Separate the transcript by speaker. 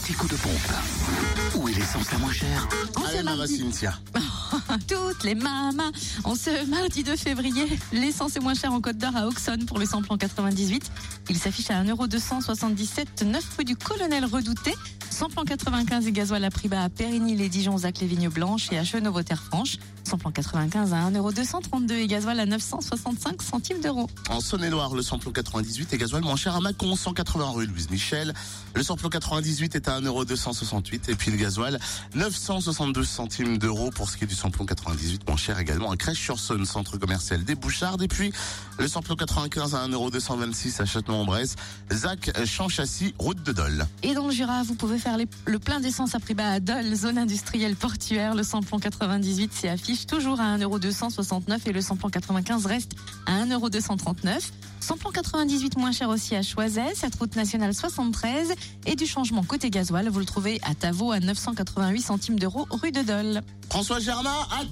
Speaker 1: l'anti-coup de pompe. Où est l'essence la moins chère?
Speaker 2: Mardi-
Speaker 3: Cynthia.
Speaker 2: Toutes les mamas. En ce mardi 2 février, l'essence est moins chère en Côte d'Or à Auxonne pour le samplon 98. Il s'affiche à 1,277 9 rue du Colonel Redouté. Samplon 95 et gasoil à prix à Périgny, les Dijon, Zac, les Vignes Blanches et à Chenauve, Terre Franche. Samplon 95 à 1,232 et gasoil à 965 centimes d'euros.
Speaker 3: En Saône-et-Loire, le samplon 98 est gasoil moins cher à Mâcon, 180 rue Louise Michel. Le samplon 98 est à 1,268€ et puis le gasoil 962 centimes d'euros pour ce qui est du samplon 98 moins cher également à Crèche-sur-Saône, centre commercial des Bouchardes. Et puis le samplon 95 à 1,226€ à Châtellon-en-Bresse, Zac, Champ-Châssis, route de Dole.
Speaker 2: Et dans le Jura, vous pouvez faire le plein d'essence à prix bas à Dole, zone industrielle portuaire. Le samplon 98 s'y affiche toujours à 1,269€ et le samplon 95 reste à 1,239€. Samplon 98 moins cher aussi à Choiset, cette route nationale 73. Et du changement côté gasoil, vous le trouvez à Tavaux à 988 centimes d'euros rue de Dole.
Speaker 3: François Germain, à